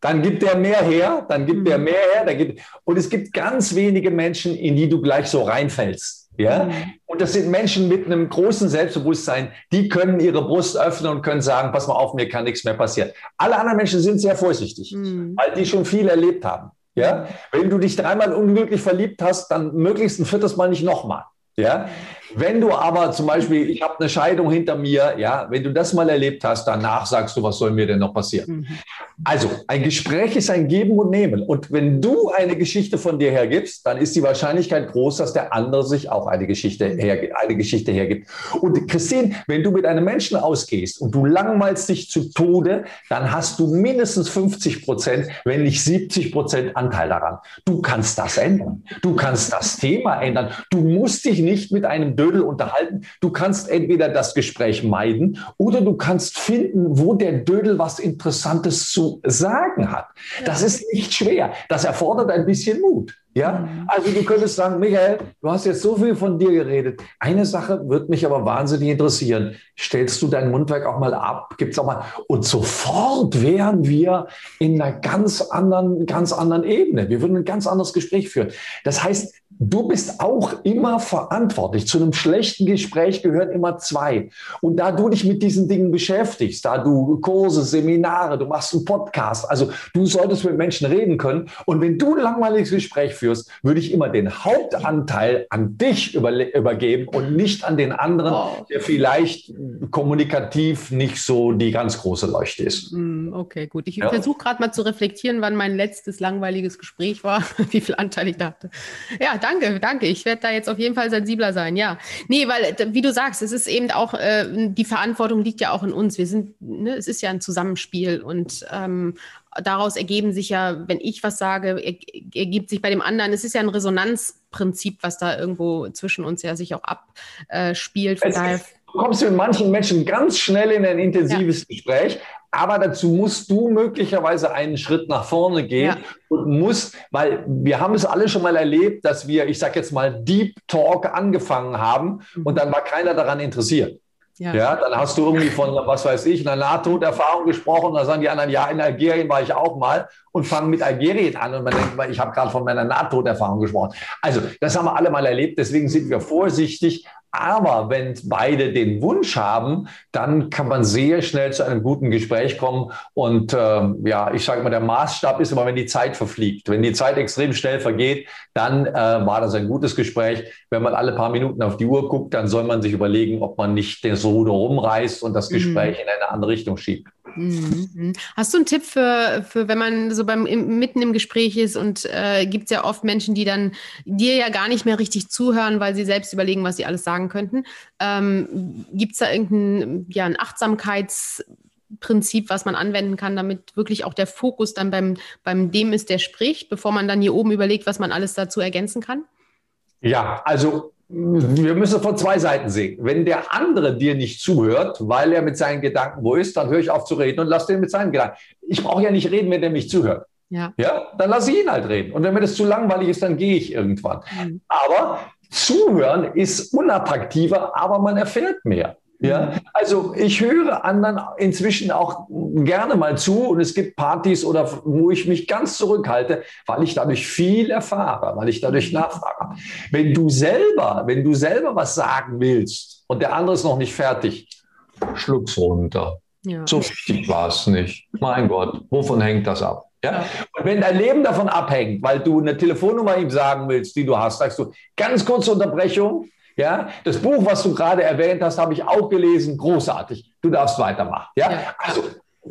Dann gibt der mehr her, dann gibt mhm. der mehr her. Dann gibt, und es gibt ganz wenige Menschen, in die du gleich so reinfällst. Ja? Mhm. Und das sind Menschen mit einem großen Selbstbewusstsein, die können ihre Brust öffnen und können sagen, pass mal auf, mir kann nichts mehr passieren. Alle anderen Menschen sind sehr vorsichtig, mhm. weil die schon viel erlebt haben. Ja? Wenn du dich dreimal unglücklich verliebt hast, dann möglichst ein viertes Mal nicht nochmal. Ja? Wenn du aber zum Beispiel, ich habe eine Scheidung hinter mir, ja, wenn du das mal erlebt hast, danach sagst du, was soll mir denn noch passieren? Mhm. Also, ein Gespräch ist ein Geben und Nehmen. Und wenn du eine Geschichte von dir hergibst, dann ist die Wahrscheinlichkeit groß, dass der andere sich auch eine Geschichte, her, eine Geschichte hergibt. Und Christine, wenn du mit einem Menschen ausgehst und du langweilst dich zu Tode, dann hast du mindestens 50 Prozent, wenn nicht 70 Prozent Anteil daran. Du kannst das ändern. Du kannst das Thema ändern. Du musst dich nicht mit einem Dödel unterhalten. Du kannst entweder das Gespräch meiden oder du kannst finden, wo der Dödel was Interessantes zu sagen hat. Das ist nicht schwer. Das erfordert ein bisschen Mut. Ja, mhm. also du könntest sagen, Michael, du hast jetzt so viel von dir geredet. Eine Sache wird mich aber wahnsinnig interessieren. Stellst du dein Mundwerk auch mal ab? Gibt's auch mal und sofort wären wir in einer ganz anderen, ganz anderen Ebene. Wir würden ein ganz anderes Gespräch führen. Das heißt, du bist auch immer verantwortlich. Zu einem schlechten Gespräch gehören immer zwei. Und da du dich mit diesen Dingen beschäftigst, da du Kurse, Seminare, du machst einen Podcast, also du solltest mit Menschen reden können. Und wenn du ein langweiliges Gespräch führst, würde ich immer den Hauptanteil an dich übergeben und nicht an den anderen, oh. der vielleicht kommunikativ nicht so die ganz große Leuchte ist. Hm, okay, gut. Ich ja. versuche gerade mal zu reflektieren, wann mein letztes langweiliges Gespräch war, wie viel Anteil ich da hatte. Ja, danke, danke. Ich werde da jetzt auf jeden Fall sensibler sein, ja. Nee, weil, wie du sagst, es ist eben auch, äh, die Verantwortung liegt ja auch in uns. Wir sind, ne, es ist ja ein Zusammenspiel und ähm, daraus ergeben sich ja, wenn ich was sage, ergibt sich bei dem anderen, es ist ja ein Resonanzprinzip, was da irgendwo zwischen uns ja sich auch abspielt. Von daher Du kommst mit manchen Menschen ganz schnell in ein intensives ja. Gespräch, aber dazu musst du möglicherweise einen Schritt nach vorne gehen ja. und musst, weil wir haben es alle schon mal erlebt, dass wir, ich sage jetzt mal, Deep Talk angefangen haben mhm. und dann war keiner daran interessiert. Ja. ja. dann hast du irgendwie von, was weiß ich, einer Nahtoderfahrung gesprochen. Da sagen die anderen, ja, in Algerien war ich auch mal und fangen mit Algerien an. Und man denkt, ich habe gerade von meiner Nahtoderfahrung gesprochen. Also, das haben wir alle mal erlebt. Deswegen sind wir vorsichtig. Aber wenn beide den Wunsch haben, dann kann man sehr schnell zu einem guten Gespräch kommen. Und äh, ja, ich sage mal, der Maßstab ist immer, wenn die Zeit verfliegt. Wenn die Zeit extrem schnell vergeht, dann äh, war das ein gutes Gespräch. Wenn man alle paar Minuten auf die Uhr guckt, dann soll man sich überlegen, ob man nicht den Ruder rumreißt und das mhm. Gespräch mhm. in eine andere Richtung schiebt. Mhm. Hast du einen Tipp für, für wenn man so beim im, mitten im Gespräch ist und äh, gibt es ja oft Menschen, die dann dir ja gar nicht mehr richtig zuhören, weil sie selbst überlegen, was sie alles sagen könnten. Ähm, gibt es da irgendein ja, ein Achtsamkeitsprinzip, was man anwenden kann, damit wirklich auch der Fokus dann beim, beim dem ist, der spricht, bevor man dann hier oben überlegt, was man alles dazu ergänzen kann? Ja, also wir müssen von zwei Seiten sehen. Wenn der andere dir nicht zuhört, weil er mit seinen Gedanken wo ist, dann höre ich auf zu reden und lass den mit seinen Gedanken. Ich brauche ja nicht reden, wenn der mich zuhört. Ja. ja, dann lasse ich ihn halt reden. Und wenn mir das zu langweilig ist, dann gehe ich irgendwann. Mhm. Aber zuhören ist unattraktiver, aber man erfährt mehr. Ja, also ich höre anderen inzwischen auch gerne mal zu und es gibt Partys oder wo ich mich ganz zurückhalte, weil ich dadurch viel erfahre, weil ich dadurch nachfrage. Wenn du selber, wenn du selber was sagen willst und der andere ist noch nicht fertig, schluck's runter. Ja. So wichtig war es nicht. Mein Gott, wovon hängt das ab? Ja? Und wenn dein Leben davon abhängt, weil du eine Telefonnummer ihm sagen willst, die du hast, sagst du, ganz kurze Unterbrechung, ja, das Buch, was du gerade erwähnt hast, habe ich auch gelesen. Großartig. Du darfst weitermachen. Ja, ja. also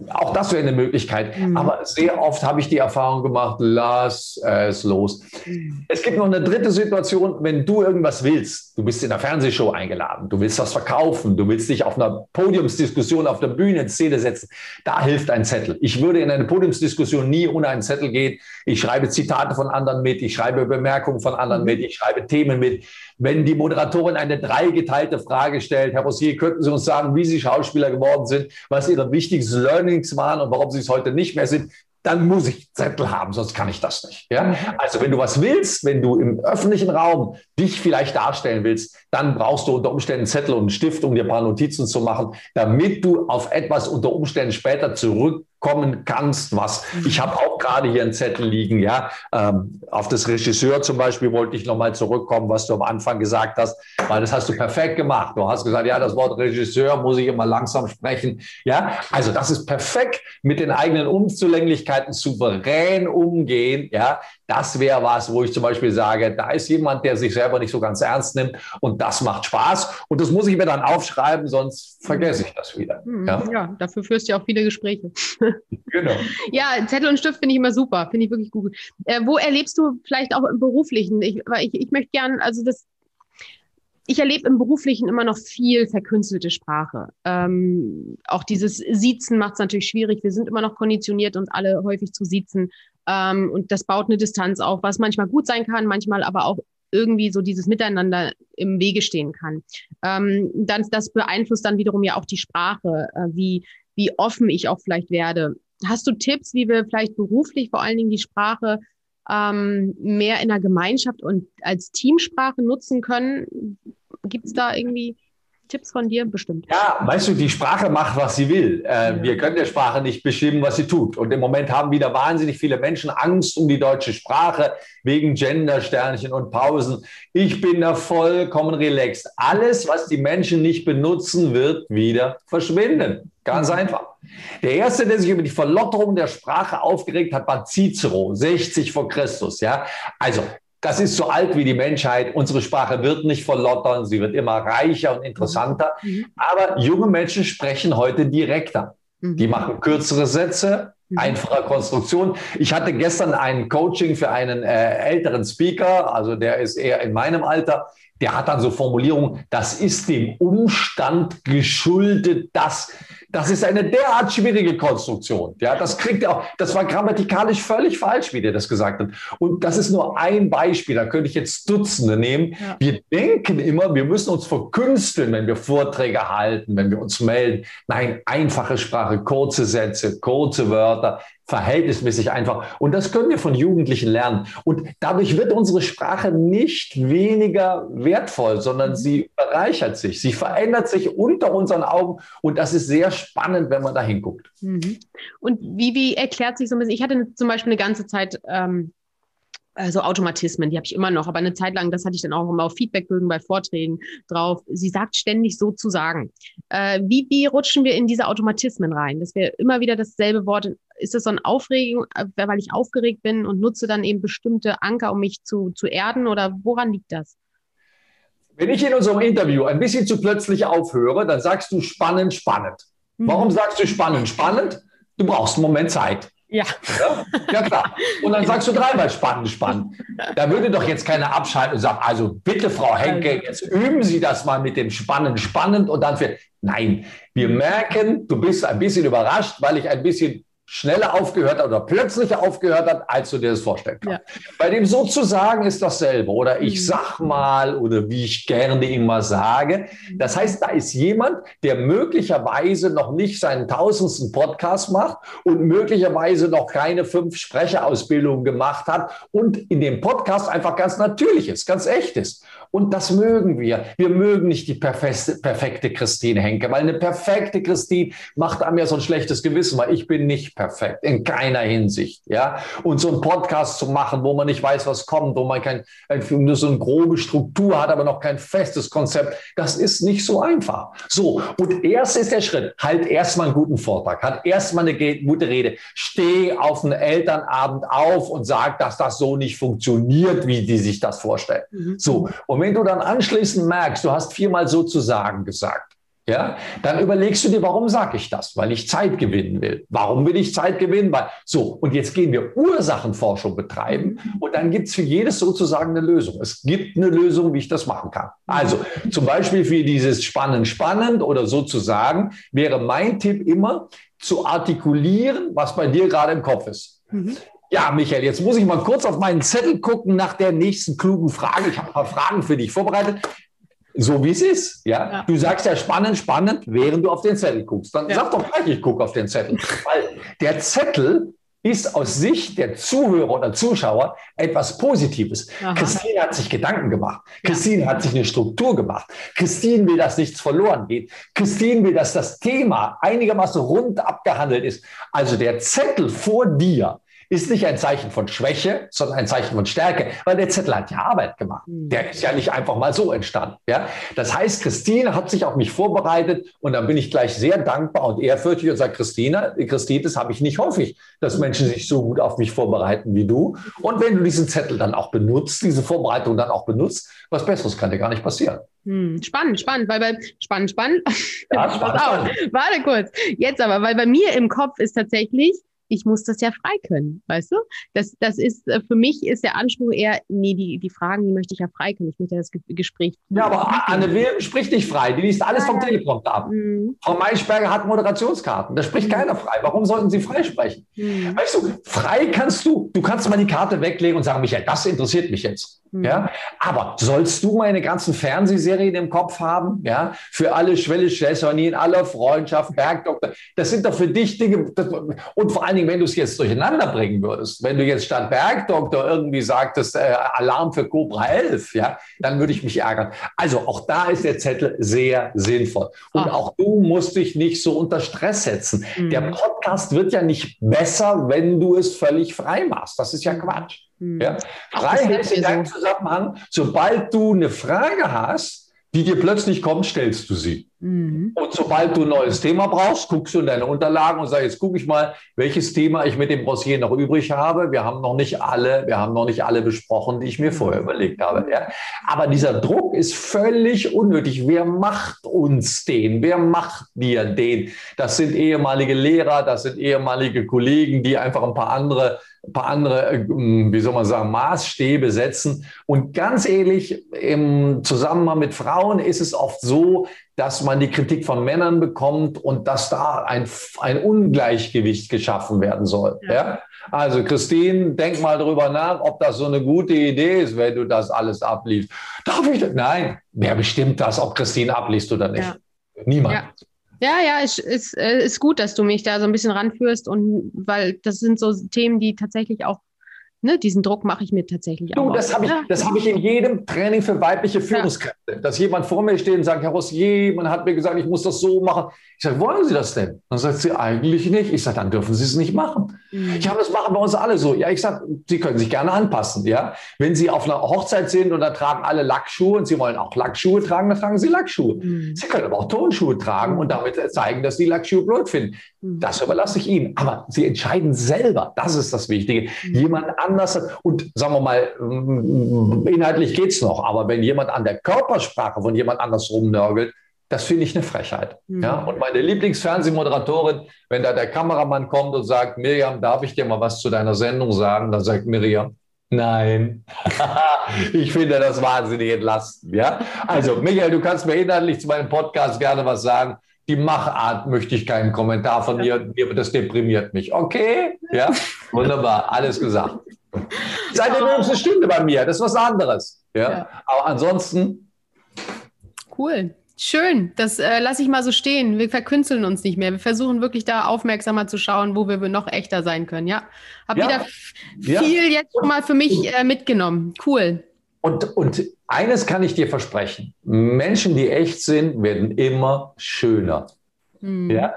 auch das wäre eine Möglichkeit. Mhm. Aber sehr oft habe ich die Erfahrung gemacht, lass es los. Mhm. Es gibt noch eine dritte Situation, wenn du irgendwas willst. Du bist in einer Fernsehshow eingeladen, du willst was verkaufen, du willst dich auf einer Podiumsdiskussion auf der Bühne in Szene setzen. Da hilft ein Zettel. Ich würde in eine Podiumsdiskussion nie ohne einen Zettel gehen. Ich schreibe Zitate von anderen mit, ich schreibe Bemerkungen von anderen mhm. mit, ich schreibe Themen mit. Wenn die Moderatorin eine dreigeteilte Frage stellt, Herr Bossier, könnten Sie uns sagen, wie Sie Schauspieler geworden sind, was Ihre wichtigsten Learnings waren und warum Sie es heute nicht mehr sind? dann muss ich Zettel haben, sonst kann ich das nicht. Ja? Also wenn du was willst, wenn du im öffentlichen Raum dich vielleicht darstellen willst, dann brauchst du unter Umständen Zettel und einen Stift, um dir ein paar Notizen zu machen, damit du auf etwas unter Umständen später zurück kommen kannst, was. Ich habe auch gerade hier einen Zettel liegen, ja. Ähm, auf das Regisseur zum Beispiel wollte ich nochmal zurückkommen, was du am Anfang gesagt hast, weil das hast du perfekt gemacht. Du hast gesagt, ja, das Wort Regisseur muss ich immer langsam sprechen. Ja, also das ist perfekt mit den eigenen Unzulänglichkeiten souverän umgehen. Ja, das wäre was, wo ich zum Beispiel sage, da ist jemand, der sich selber nicht so ganz ernst nimmt und das macht Spaß. Und das muss ich mir dann aufschreiben, sonst vergesse ich das wieder. Mhm. Ja, ja dafür führst du ja auch viele Gespräche. Genau. ja, Zettel und Stift finde ich immer super, finde ich wirklich gut. Äh, wo erlebst du vielleicht auch im Beruflichen? Ich, ich, ich möchte gerne, also das ich erlebe im Beruflichen immer noch viel verkünstelte Sprache. Ähm, auch dieses Siezen macht es natürlich schwierig. Wir sind immer noch konditioniert, uns alle häufig zu siezen. Ähm, und das baut eine Distanz auf, was manchmal gut sein kann, manchmal aber auch irgendwie so dieses Miteinander im Wege stehen kann. Ähm, dann, das beeinflusst dann wiederum ja auch die Sprache, äh, wie, wie offen ich auch vielleicht werde. Hast du Tipps, wie wir vielleicht beruflich vor allen Dingen die Sprache ähm, mehr in der Gemeinschaft und als Teamsprache nutzen können? Gibt es da irgendwie Tipps von dir? Bestimmt. Ja, weißt du, die Sprache macht, was sie will. Äh, ja. Wir können der Sprache nicht bestimmen, was sie tut. Und im Moment haben wieder wahnsinnig viele Menschen Angst um die deutsche Sprache wegen Gender, Sternchen und Pausen. Ich bin da vollkommen relaxed. Alles, was die Menschen nicht benutzen, wird wieder verschwinden. Ganz mhm. einfach. Der erste, der sich über die Verlotterung der Sprache aufgeregt hat, war Cicero, 60 vor Christus. Ja, also das ist so alt wie die Menschheit. Unsere Sprache wird nicht verlottern, sie wird immer reicher und interessanter. Mhm. mhm. Aber junge Menschen sprechen heute direkter. Mhm. Die machen kürzere Sätze, mhm. einfacher Konstruktion. Ich hatte gestern ein Coaching für einen äh, älteren Speaker, also der ist eher in meinem Alter. Der hat dann so Formulierungen, das ist dem Umstand geschuldet, dass das ist eine derart schwierige Konstruktion. Ja, das kriegt er auch. Das war grammatikalisch völlig falsch, wie der das gesagt hat. Und das ist nur ein Beispiel. Da könnte ich jetzt Dutzende nehmen. Ja. Wir denken immer, wir müssen uns verkünsteln, wenn wir Vorträge halten, wenn wir uns melden. Nein, einfache Sprache, kurze Sätze, kurze Wörter verhältnismäßig einfach. Und das können wir von Jugendlichen lernen. Und dadurch wird unsere Sprache nicht weniger wertvoll, sondern sie bereichert sich. Sie verändert sich unter unseren Augen. Und das ist sehr spannend, wenn man da hinguckt. Mhm. Und wie, wie erklärt sich so ein bisschen, ich hatte zum Beispiel eine ganze Zeit ähm, also Automatismen, die habe ich immer noch, aber eine Zeit lang, das hatte ich dann auch immer auf Feedbackbögen bei Vorträgen drauf. Sie sagt ständig so zu sagen. Äh, wie, wie rutschen wir in diese Automatismen rein? Dass wir immer wieder dasselbe Wort, ist das so ein Aufregung, äh, weil ich aufgeregt bin und nutze dann eben bestimmte Anker, um mich zu, zu erden oder woran liegt das? Wenn ich in unserem Interview ein bisschen zu plötzlich aufhöre, dann sagst du spannend, spannend. Warum mhm. sagst du spannend, spannend? Du brauchst einen Moment Zeit. Ja. ja. ja. klar. Und dann sagst du dreimal spannend, spannend. Da würde doch jetzt keiner abschalten und sagen, also bitte, Frau Henke, jetzt üben Sie das mal mit dem spannend, spannend und dann für. Nein, wir merken, du bist ein bisschen überrascht, weil ich ein bisschen schneller aufgehört hat oder plötzlich aufgehört hat, als du dir das vorstellen kannst. Ja. Bei dem sozusagen ist dasselbe. Oder ich mhm. sag mal oder wie ich gerne immer sage. Das heißt, da ist jemand, der möglicherweise noch nicht seinen tausendsten Podcast macht und möglicherweise noch keine fünf Sprecherausbildungen gemacht hat und in dem Podcast einfach ganz natürlich ist, ganz echt ist. Und das mögen wir. Wir mögen nicht die perfekte Christine Henke, weil eine perfekte Christine macht einem ja so ein schlechtes Gewissen, weil ich bin nicht perfekt, in keiner Hinsicht. Ja? Und so einen Podcast zu machen, wo man nicht weiß, was kommt, wo man kein, nur so eine grobe Struktur hat, aber noch kein festes Konzept, das ist nicht so einfach. So, und erst ist der Schritt, halt erstmal einen guten Vortrag, hat erstmal eine gute Rede, steh auf einen Elternabend auf und sag, dass das so nicht funktioniert, wie die sich das vorstellen. Mhm. So, und und wenn du dann anschließend merkst, du hast viermal sozusagen gesagt, ja, dann überlegst du dir, warum sage ich das? Weil ich Zeit gewinnen will. Warum will ich Zeit gewinnen? Weil, so, und jetzt gehen wir Ursachenforschung betreiben und dann gibt es für jedes sozusagen eine Lösung. Es gibt eine Lösung, wie ich das machen kann. Also zum Beispiel für dieses spannend, spannend oder sozusagen wäre mein Tipp immer zu artikulieren, was bei dir gerade im Kopf ist. Mhm. Ja, Michael, jetzt muss ich mal kurz auf meinen Zettel gucken nach der nächsten klugen Frage. Ich habe ein paar Fragen für dich vorbereitet. So wie es ist. Ja? ja? Du sagst ja spannend, spannend, während du auf den Zettel guckst. Dann ja. sag doch gleich, ich gucke auf den Zettel. Weil der Zettel ist aus Sicht der Zuhörer oder Zuschauer etwas Positives. Aha. Christine hat sich Gedanken gemacht. Christine hat sich eine Struktur gemacht. Christine will, dass nichts verloren geht. Christine will, dass das Thema einigermaßen rund abgehandelt ist. Also der Zettel vor dir ist nicht ein Zeichen von Schwäche, sondern ein Zeichen von Stärke, weil der Zettel hat ja Arbeit gemacht. Mhm. Der ist ja nicht einfach mal so entstanden. Ja? Das heißt, Christine hat sich auf mich vorbereitet und dann bin ich gleich sehr dankbar und ehrfürchtig und sage, Christine, Christine, das habe ich nicht häufig, dass Menschen sich so gut auf mich vorbereiten wie du. Und wenn du diesen Zettel dann auch benutzt, diese Vorbereitung dann auch benutzt, was Besseres kann dir gar nicht passieren. Hm, spannend, spannend, weil bei spannend, spannend. Ja, spannend, spannend. Warte kurz. Jetzt aber, weil bei mir im Kopf ist tatsächlich, ich muss das ja frei können, weißt du? Das, das ist, äh, für mich ist der Anspruch eher, nee, die, die Fragen, die möchte ich ja frei können. Ich möchte das Gespräch. Ja, aber Anne Will spricht nicht frei. Die liest alles vom Teleprompter ab. Mhm. Frau Maischberger hat Moderationskarten. Da spricht mhm. keiner frei. Warum sollten sie frei sprechen? Mhm. Weißt du, frei kannst du, du kannst mal die Karte weglegen und sagen, Michael, das interessiert mich jetzt. Mhm. Ja, aber sollst du meine ganzen Fernsehserien im Kopf haben? Ja, für alle Schwelle, Schwestern, aller Freundschaft, Bergdoktor. Das sind doch für dich Dinge. Das, und vor allen Dingen, wenn du es jetzt durcheinander bringen würdest, wenn du jetzt statt Bergdoktor irgendwie sagtest, äh, Alarm für Cobra 11, ja, dann würde ich mich ärgern. Also auch da ist der Zettel sehr sinnvoll. Und Ach. auch du musst dich nicht so unter Stress setzen. Mhm. Der Podcast wird ja nicht besser, wenn du es völlig frei machst. Das ist ja mhm. Quatsch. Mhm. Ja? Freiheit in deinem Zusammenhang, sobald du eine Frage hast, die dir plötzlich kommt, stellst du sie. Mhm. Und sobald du ein neues Thema brauchst, guckst du in deine Unterlagen und sagst, jetzt gucke ich mal, welches Thema ich mit dem Rossier noch übrig habe. Wir haben noch nicht alle, wir haben noch nicht alle besprochen, die ich mir vorher überlegt habe. Ja? Aber dieser Druck ist völlig unnötig. Wer macht uns den? Wer macht dir den? Das sind ehemalige Lehrer, das sind ehemalige Kollegen, die einfach ein paar andere paar andere, äh, wie soll man sagen, Maßstäbe setzen. Und ganz ehrlich, im Zusammenhang mit Frauen ist es oft so, dass man die Kritik von Männern bekommt und dass da ein, ein Ungleichgewicht geschaffen werden soll. Ja. ja. Also Christine, denk mal drüber nach, ob das so eine gute Idee ist, wenn du das alles abliest. Darf ich das? Nein, wer bestimmt das, ob Christine abliest oder nicht? Ja. Niemand. Ja. Ja, ja, es ist, ist gut, dass du mich da so ein bisschen ranführst und weil das sind so Themen, die tatsächlich auch Ne, diesen Druck mache ich mir tatsächlich du, auch. Das habe ich, das hab ich in jedem Training für weibliche Führungskräfte. Ja. Dass jemand vor mir steht und sagt, Herr Rossier, man hat mir gesagt, ich muss das so machen. Ich sage, wollen Sie das denn? Dann sagt sie, eigentlich nicht. Ich sage, dann dürfen Sie es nicht machen. Mhm. Ja, das machen bei uns alle so. Ja, ich sage, Sie können sich gerne anpassen. Ja? Wenn Sie auf einer Hochzeit sind und da tragen alle Lackschuhe und Sie wollen auch Lackschuhe tragen, dann tragen Sie Lackschuhe. Mhm. Sie können aber auch Tonschuhe tragen und damit zeigen, dass Sie Lackschuhe blöd finden. Mhm. Das überlasse ich Ihnen. Aber Sie entscheiden selber. Das ist das Wichtige. Mhm. Jemand anders. Und sagen wir mal, mm, inhaltlich geht es noch. Aber wenn jemand an der Körpersprache von jemand anders rumnörgelt, das finde ich eine Frechheit. Mhm. Ja? Und meine Lieblingsfernsehmoderatorin, wenn da der Kameramann kommt und sagt, Miriam, darf ich dir mal was zu deiner Sendung sagen? Dann sagt Miriam, nein. ich finde das wahnsinnig entlastend. Ja? Also, Michael, du kannst mir inhaltlich zu meinem Podcast gerne was sagen. Die Machart möchte ich keinen Kommentar von dir. Das deprimiert mich. Okay? Ja, wunderbar. Alles gesagt. Seid ihr übrigens eine Stunde bei mir. Das ist was anderes. Ja? ja. Aber ansonsten. Cool. Schön, das äh, lasse ich mal so stehen. Wir verkünsteln uns nicht mehr. Wir versuchen wirklich da aufmerksamer zu schauen, wo wir noch echter sein können. Ja, habe ja. wieder viel ja. jetzt schon mal für mich äh, mitgenommen. Cool. Und, und eines kann ich dir versprechen: Menschen, die echt sind, werden immer schöner. Hm. Ja,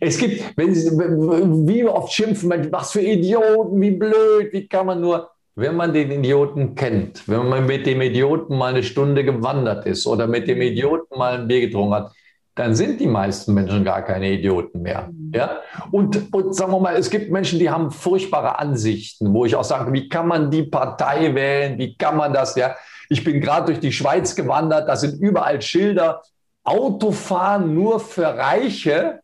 es gibt, wenn sie, wie oft schimpfen, was für Idioten, wie blöd, wie kann man nur wenn man den Idioten kennt, wenn man mit dem Idioten mal eine Stunde gewandert ist oder mit dem Idioten mal ein Bier getrunken hat, dann sind die meisten Menschen gar keine Idioten mehr. Ja? Und, und sagen wir mal, es gibt Menschen, die haben furchtbare Ansichten, wo ich auch sage, wie kann man die Partei wählen, wie kann man das, ja? Ich bin gerade durch die Schweiz gewandert, da sind überall Schilder, Autofahren nur für Reiche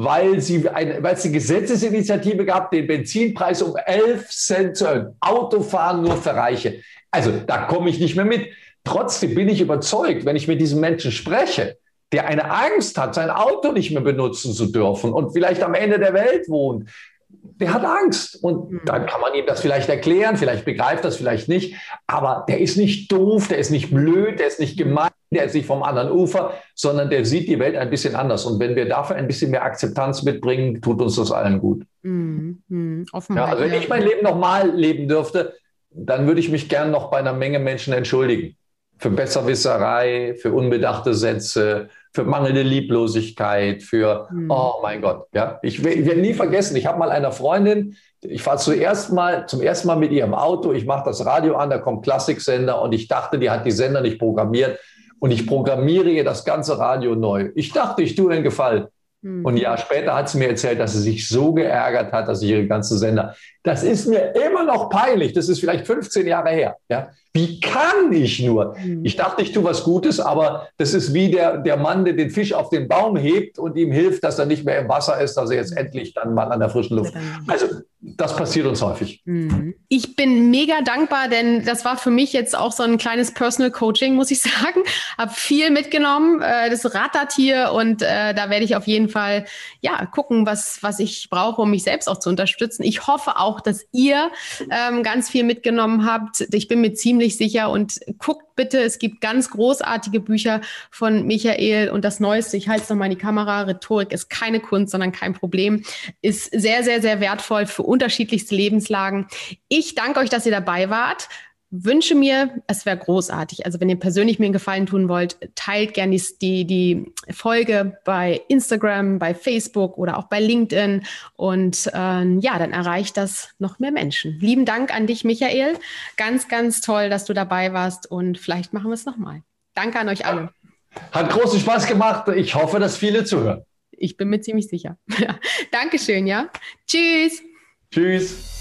weil, sie eine, weil es eine Gesetzesinitiative gab, den Benzinpreis um 11 Cent zu erhöhen. Autofahren nur für Reiche. Also da komme ich nicht mehr mit. Trotzdem bin ich überzeugt, wenn ich mit diesem Menschen spreche, der eine Angst hat, sein Auto nicht mehr benutzen zu dürfen und vielleicht am Ende der Welt wohnt, der hat Angst. Und mhm. dann kann man ihm das vielleicht erklären, vielleicht begreift das, vielleicht nicht. Aber der ist nicht doof, der ist nicht blöd, der ist nicht gemein, der ist nicht vom anderen Ufer, sondern der sieht die Welt ein bisschen anders. Und wenn wir dafür ein bisschen mehr Akzeptanz mitbringen, tut uns das allen gut. Mhm. mhm. Ja, also wenn ich mein Leben nochmal leben dürfte, dann würde ich mich gern noch bei einer Menge Menschen entschuldigen. Für Besserwisserei, für unbedachte Sätze, für mangelnde Lieblosigkeit, für, mhm. oh mein Gott, ja. Ich, ich werde nie vergessen, ich habe mal einer Freundin, ich fahre zuerst mal, zum ersten Mal mit ihr im Auto, ich mache das Radio an, da kommt Klassiksender und ich dachte, die hat die Sender nicht programmiert und ich programmiere ihr das ganze Radio neu. Ich dachte, ich tue ihr einen Gefallen. Mhm. Und ein Jahr später hat sie mir erzählt, dass sie sich so geärgert hat, dass ich ihre ganze Sender. Das ist mir immer noch peinlich. Das ist vielleicht 15 Jahre her. Ja? Wie kann ich nur? Mhm. Ich dachte, ich tue was Gutes, aber das ist wie der, der Mann, der den Fisch auf den Baum hebt und ihm hilft, dass er nicht mehr im Wasser ist, dass er jetzt endlich dann mal an der frischen Luft. Also das passiert uns häufig. Mhm. Ich bin mega dankbar, denn das war für mich jetzt auch so ein kleines Personal Coaching, muss ich sagen. Habe viel mitgenommen, äh, das rattert hier und äh, da werde ich auf jeden Fall ja gucken, was, was ich brauche, um mich selbst auch zu unterstützen. Ich hoffe auch, dass ihr ähm, ganz viel mitgenommen habt. Ich bin mir ziemlich sicher. Und guckt bitte, es gibt ganz großartige Bücher von Michael. Und das Neueste, ich halte es nochmal in die Kamera, Rhetorik ist keine Kunst, sondern kein Problem, ist sehr, sehr, sehr wertvoll für unterschiedlichste Lebenslagen. Ich danke euch, dass ihr dabei wart wünsche mir, es wäre großartig. Also wenn ihr persönlich mir einen Gefallen tun wollt, teilt gerne die, die Folge bei Instagram, bei Facebook oder auch bei LinkedIn. Und ähm, ja, dann erreicht das noch mehr Menschen. Lieben Dank an dich, Michael. Ganz, ganz toll, dass du dabei warst und vielleicht machen wir es nochmal. Danke an euch alle. Hat großen Spaß gemacht. Ich hoffe, dass viele zuhören. Ich bin mir ziemlich sicher. Dankeschön, ja. Tschüss. Tschüss.